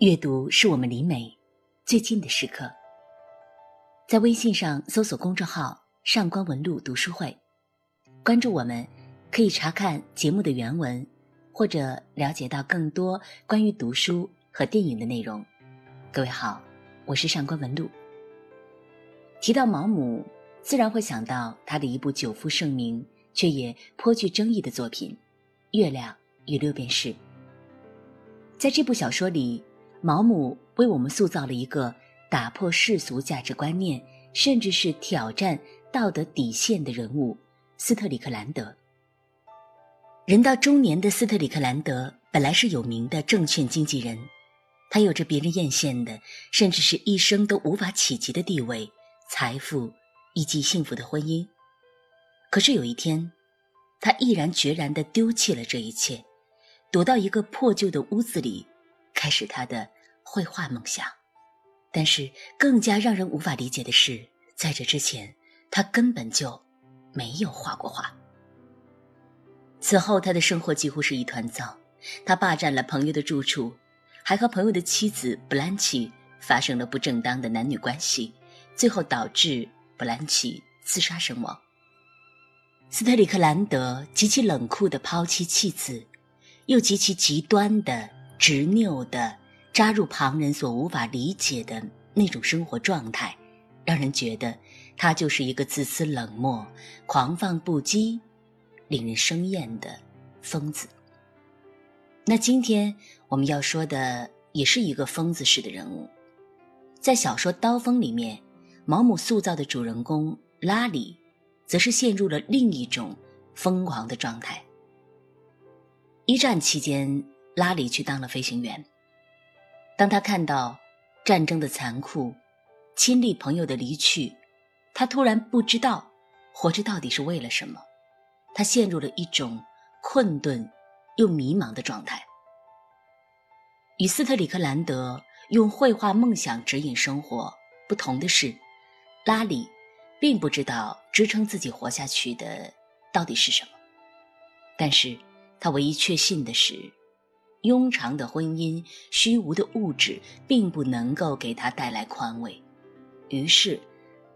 阅读是我们离美最近的时刻。在微信上搜索公众号“上官文露读书会”，关注我们，可以查看节目的原文，或者了解到更多关于读书和电影的内容。各位好，我是上官文露。提到毛姆，自然会想到他的一部久负盛名却也颇具争议的作品《月亮与六便士》。在这部小说里。毛姆为我们塑造了一个打破世俗价值观念，甚至是挑战道德底线的人物——斯特里克兰德。人到中年的斯特里克兰德本来是有名的证券经纪人，他有着别人艳羡的，甚至是一生都无法企及的地位、财富以及幸福的婚姻。可是有一天，他毅然决然地丢弃了这一切，躲到一个破旧的屋子里。开始他的绘画梦想，但是更加让人无法理解的是，在这之前，他根本就没有画过画。此后，他的生活几乎是一团糟，他霸占了朋友的住处，还和朋友的妻子布兰奇发生了不正当的男女关系，最后导致布兰奇自杀身亡。斯特里克兰德极其冷酷地抛弃妻子，又极其极端的。执拗的扎入旁人所无法理解的那种生活状态，让人觉得他就是一个自私冷漠、狂放不羁、令人生厌的疯子。那今天我们要说的也是一个疯子式的人物，在小说《刀锋》里面，毛姆塑造的主人公拉里，则是陷入了另一种疯狂的状态。一战期间。拉里去当了飞行员。当他看到战争的残酷、亲历朋友的离去，他突然不知道活着到底是为了什么。他陷入了一种困顿又迷茫的状态。与斯特里克兰德用绘画梦想指引生活不同的是，拉里并不知道支撑自己活下去的到底是什么。但是他唯一确信的是。庸常的婚姻、虚无的物质，并不能够给他带来宽慰。于是，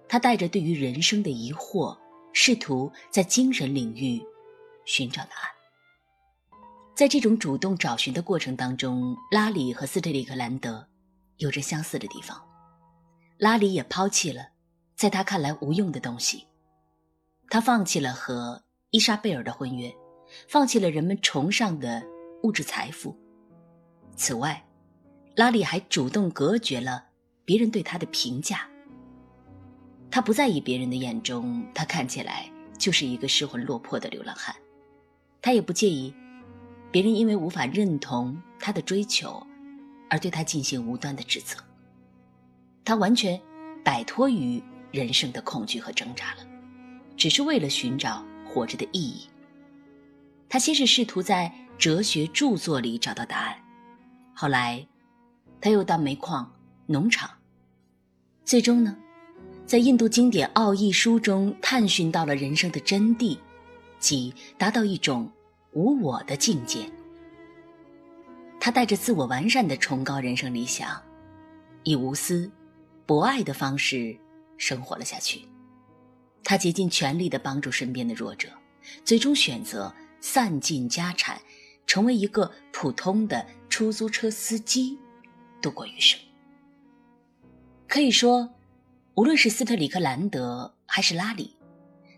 他带着对于人生的疑惑，试图在精神领域寻找答案。在这种主动找寻的过程当中，拉里和斯特里克兰德有着相似的地方。拉里也抛弃了在他看来无用的东西，他放弃了和伊莎贝尔的婚约，放弃了人们崇尚的。物质财富。此外，拉里还主动隔绝了别人对他的评价。他不在意别人的眼中，他看起来就是一个失魂落魄的流浪汉。他也不介意别人因为无法认同他的追求而对他进行无端的指责。他完全摆脱于人生的恐惧和挣扎了，只是为了寻找活着的意义。他先是试图在。哲学著作里找到答案，后来，他又到煤矿、农场，最终呢，在印度经典《奥义书》中探寻到了人生的真谛，即达到一种无我的境界。他带着自我完善的崇高人生理想，以无私、博爱的方式生活了下去。他竭尽全力地帮助身边的弱者，最终选择散尽家产。成为一个普通的出租车司机，度过余生。可以说，无论是斯特里克兰德还是拉里，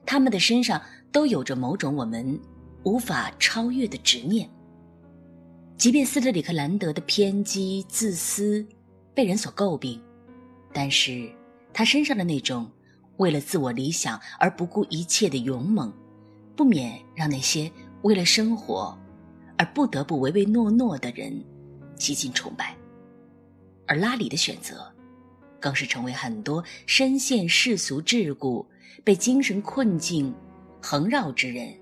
他们的身上都有着某种我们无法超越的执念。即便斯特里克兰德的偏激自私被人所诟病，但是他身上的那种为了自我理想而不顾一切的勇猛，不免让那些为了生活。而不得不唯唯诺诺的人，极尽崇拜。而拉里的选择，更是成为很多深陷世俗桎梏、被精神困境横绕之人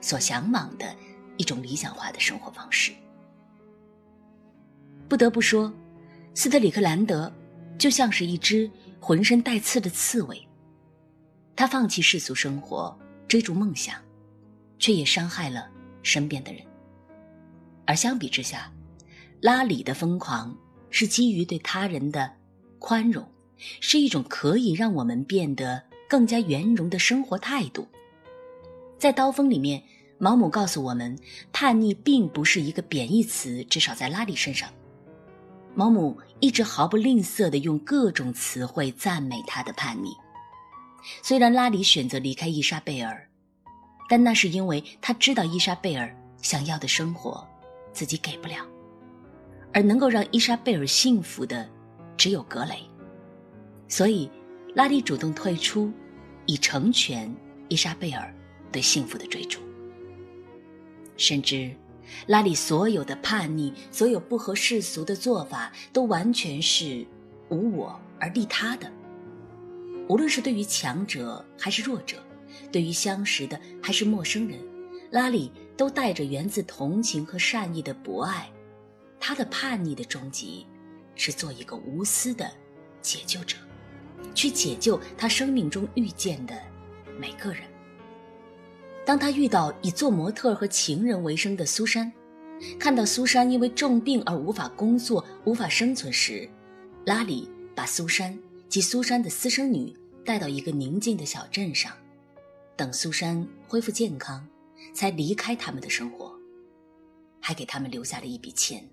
所向往的一种理想化的生活方式。不得不说，斯特里克兰德就像是一只浑身带刺的刺猬。他放弃世俗生活，追逐梦想，却也伤害了身边的人。而相比之下，拉里的疯狂是基于对他人的宽容，是一种可以让我们变得更加圆融的生活态度。在《刀锋》里面，毛姆告诉我们，叛逆并不是一个贬义词，至少在拉里身上。毛姆一直毫不吝啬地用各种词汇赞美他的叛逆。虽然拉里选择离开伊莎贝尔，但那是因为他知道伊莎贝尔想要的生活自己给不了，而能够让伊莎贝尔幸福的只有格雷。所以，拉里主动退出，以成全伊莎贝尔对幸福的追逐，甚至。拉里所有的叛逆，所有不合世俗的做法，都完全是无我而利他的。无论是对于强者还是弱者，对于相识的还是陌生人，拉里都带着源自同情和善意的博爱。他的叛逆的终极，是做一个无私的解救者，去解救他生命中遇见的每个人。当他遇到以做模特和情人为生的苏珊，看到苏珊因为重病而无法工作、无法生存时，拉里把苏珊及苏珊的私生女带到一个宁静的小镇上，等苏珊恢复健康，才离开他们的生活，还给他们留下了一笔钱。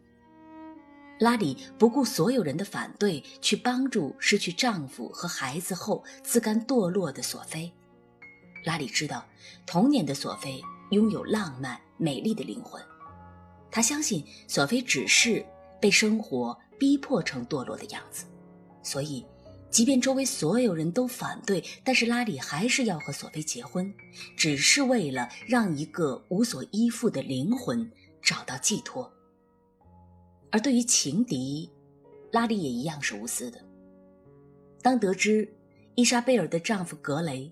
拉里不顾所有人的反对，去帮助失去丈夫和孩子后自甘堕落的索菲。拉里知道，童年的索菲拥有浪漫美丽的灵魂。他相信索菲只是被生活逼迫成堕落的样子，所以，即便周围所有人都反对，但是拉里还是要和索菲结婚，只是为了让一个无所依附的灵魂找到寄托。而对于情敌，拉里也一样是无私的。当得知伊莎贝尔的丈夫格雷。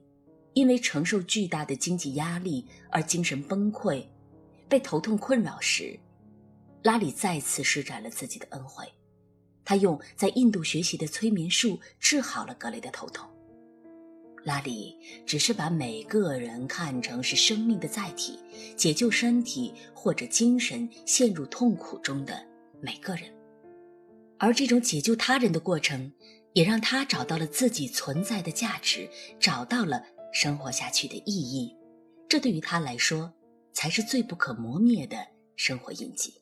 因为承受巨大的经济压力而精神崩溃，被头痛困扰时，拉里再次施展了自己的恩惠。他用在印度学习的催眠术治好了格雷的头痛。拉里只是把每个人看成是生命的载体，解救身体或者精神陷入痛苦中的每个人，而这种解救他人的过程，也让他找到了自己存在的价值，找到了。生活下去的意义，这对于他来说才是最不可磨灭的生活印记。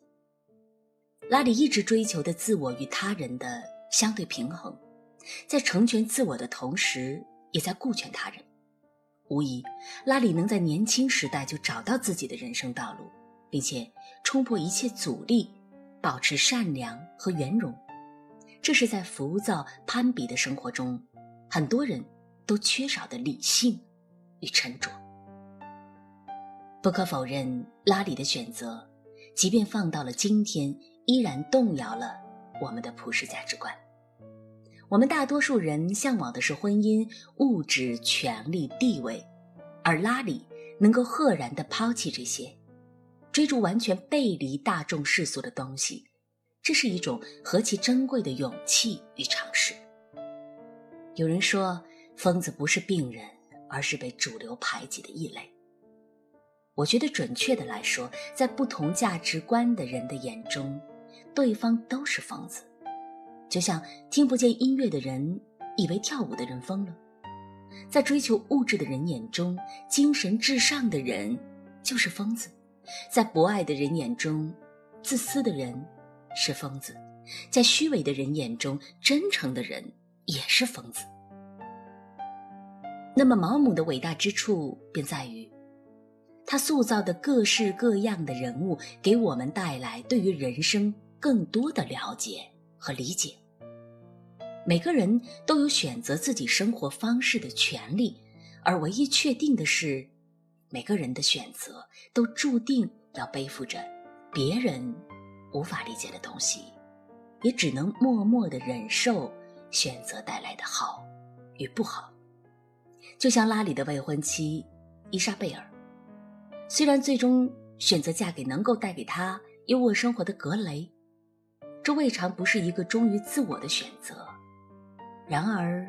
拉里一直追求的自我与他人的相对平衡，在成全自我的同时，也在顾全他人。无疑，拉里能在年轻时代就找到自己的人生道路，并且冲破一切阻力，保持善良和圆融。这是在浮躁攀比的生活中，很多人。都缺少的理性与沉着。不可否认，拉里的选择，即便放到了今天，依然动摇了我们的普世价值观。我们大多数人向往的是婚姻、物质、权力、地位，而拉里能够赫然地抛弃这些，追逐完全背离大众世俗的东西，这是一种何其珍贵的勇气与尝试。有人说。疯子不是病人，而是被主流排挤的异类。我觉得准确的来说，在不同价值观的人的眼中，对方都是疯子。就像听不见音乐的人以为跳舞的人疯了，在追求物质的人眼中，精神至上的人就是疯子；在博爱的人眼中，自私的人是疯子；在虚伪的人眼中，真诚的人也是疯子。那么，毛姆的伟大之处便在于，他塑造的各式各样的人物，给我们带来对于人生更多的了解和理解。每个人都有选择自己生活方式的权利，而唯一确定的是，每个人的选择都注定要背负着别人无法理解的东西，也只能默默的忍受选择带来的好与不好。就像拉里的未婚妻伊莎贝尔，虽然最终选择嫁给能够带给她优渥生活的格雷，这未尝不是一个忠于自我的选择。然而，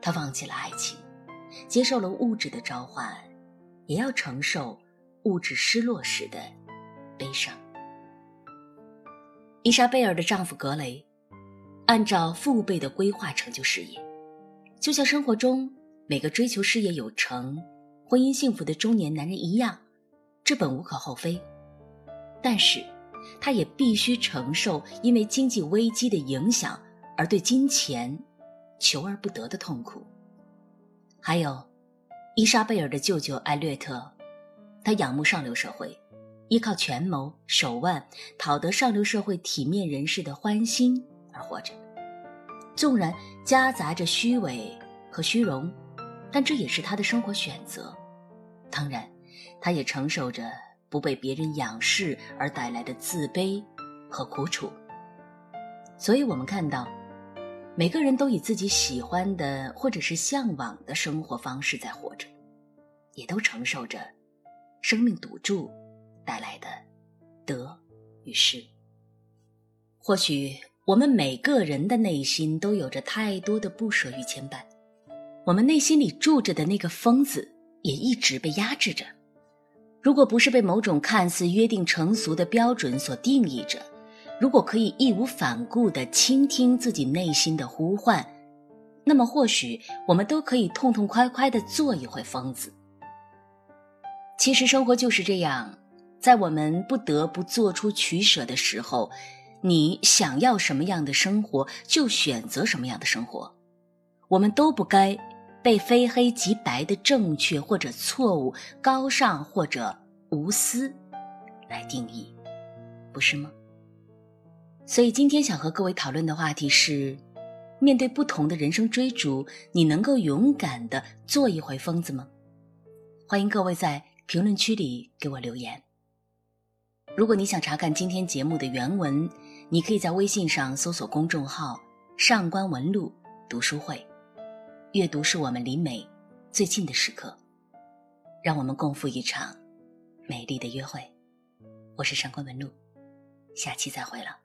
她放弃了爱情，接受了物质的召唤，也要承受物质失落时的悲伤。伊莎贝尔的丈夫格雷按照父辈的规划成就事业，就像生活中每个追求事业有成、婚姻幸福的中年男人一样，这本无可厚非。但是，他也必须承受因为经济危机的影响而对金钱求而不得的痛苦。还有，伊莎贝尔的舅舅艾略特，他仰慕上流社会，依靠权谋手腕讨得上流社会体面人士的欢心而活着。纵然夹杂着虚伪和虚荣，但这也是他的生活选择。当然，他也承受着。不被别人仰视而带来的自卑和苦楚，所以我们看到，每个人都以自己喜欢的或者是向往的生活方式在活着，也都承受着生命赌注带来的得与失。或许我们每个人的内心都有着太多的不舍与牵绊，我们内心里住着的那个疯子也一直被压制着。如果不是被某种看似约定成俗的标准所定义着，如果可以义无反顾地倾听自己内心的呼唤，那么或许我们都可以痛痛快快地做一回疯子。其实生活就是这样，在我们不得不做出取舍的时候，你想要什么样的生活，就选择什么样的生活。我们都不该。被非黑即白的正确或者错误、高尚或者无私来定义，不是吗？所以今天想和各位讨论的话题是：面对不同的人生追逐，你能够勇敢的做一回疯子吗？欢迎各位在评论区里给我留言。如果你想查看今天节目的原文，你可以在微信上搜索公众号“上官文录读书会”。阅读是我们离美最近的时刻，让我们共赴一场美丽的约会。我是上官文露，下期再会了。